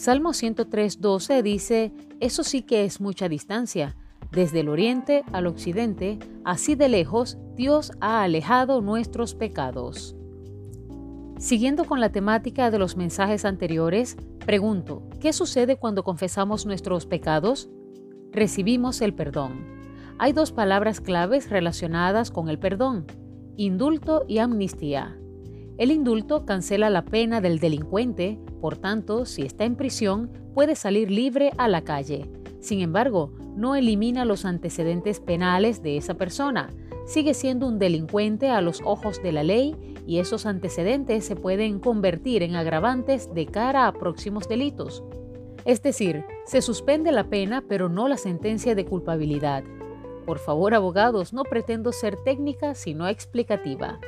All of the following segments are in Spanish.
Salmo 103.12 dice, Eso sí que es mucha distancia. Desde el oriente al occidente, así de lejos, Dios ha alejado nuestros pecados. Siguiendo con la temática de los mensajes anteriores, pregunto, ¿qué sucede cuando confesamos nuestros pecados? Recibimos el perdón. Hay dos palabras claves relacionadas con el perdón, indulto y amnistía. El indulto cancela la pena del delincuente, por tanto, si está en prisión, puede salir libre a la calle. Sin embargo, no elimina los antecedentes penales de esa persona. Sigue siendo un delincuente a los ojos de la ley y esos antecedentes se pueden convertir en agravantes de cara a próximos delitos. Es decir, se suspende la pena pero no la sentencia de culpabilidad. Por favor, abogados, no pretendo ser técnica sino explicativa.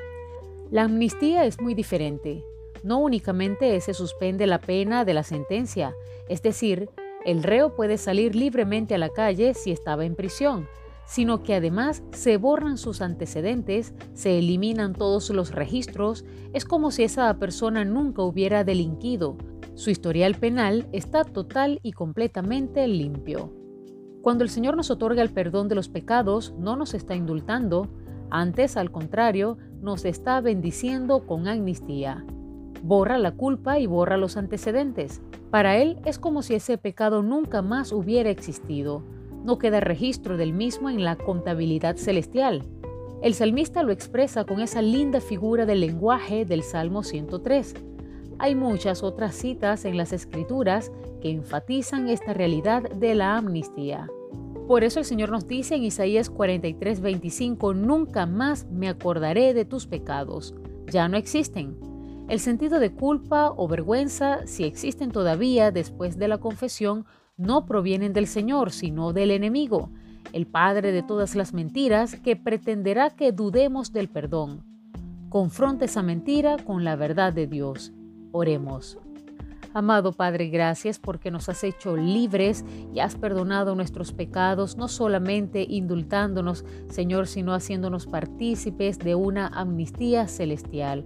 La amnistía es muy diferente. No únicamente se suspende la pena de la sentencia, es decir, el reo puede salir libremente a la calle si estaba en prisión, sino que además se borran sus antecedentes, se eliminan todos los registros, es como si esa persona nunca hubiera delinquido. Su historial penal está total y completamente limpio. Cuando el Señor nos otorga el perdón de los pecados, no nos está indultando, antes, al contrario, nos está bendiciendo con amnistía. Borra la culpa y borra los antecedentes. Para Él es como si ese pecado nunca más hubiera existido. No queda registro del mismo en la contabilidad celestial. El salmista lo expresa con esa linda figura del lenguaje del Salmo 103. Hay muchas otras citas en las escrituras que enfatizan esta realidad de la amnistía. Por eso el Señor nos dice en Isaías 43:25, nunca más me acordaré de tus pecados, ya no existen. El sentido de culpa o vergüenza, si existen todavía después de la confesión, no provienen del Señor, sino del enemigo, el padre de todas las mentiras que pretenderá que dudemos del perdón. Confronta esa mentira con la verdad de Dios. Oremos. Amado Padre, gracias porque nos has hecho libres y has perdonado nuestros pecados, no solamente indultándonos, Señor, sino haciéndonos partícipes de una amnistía celestial.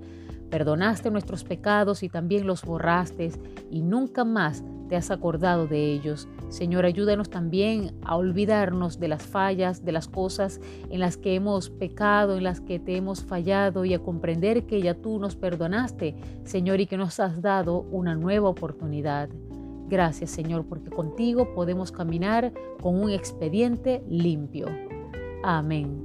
Perdonaste nuestros pecados y también los borraste y nunca más te has acordado de ellos. Señor, ayúdanos también a olvidarnos de las fallas, de las cosas en las que hemos pecado, en las que te hemos fallado y a comprender que ya tú nos perdonaste, Señor, y que nos has dado una nueva oportunidad. Gracias, Señor, porque contigo podemos caminar con un expediente limpio. Amén.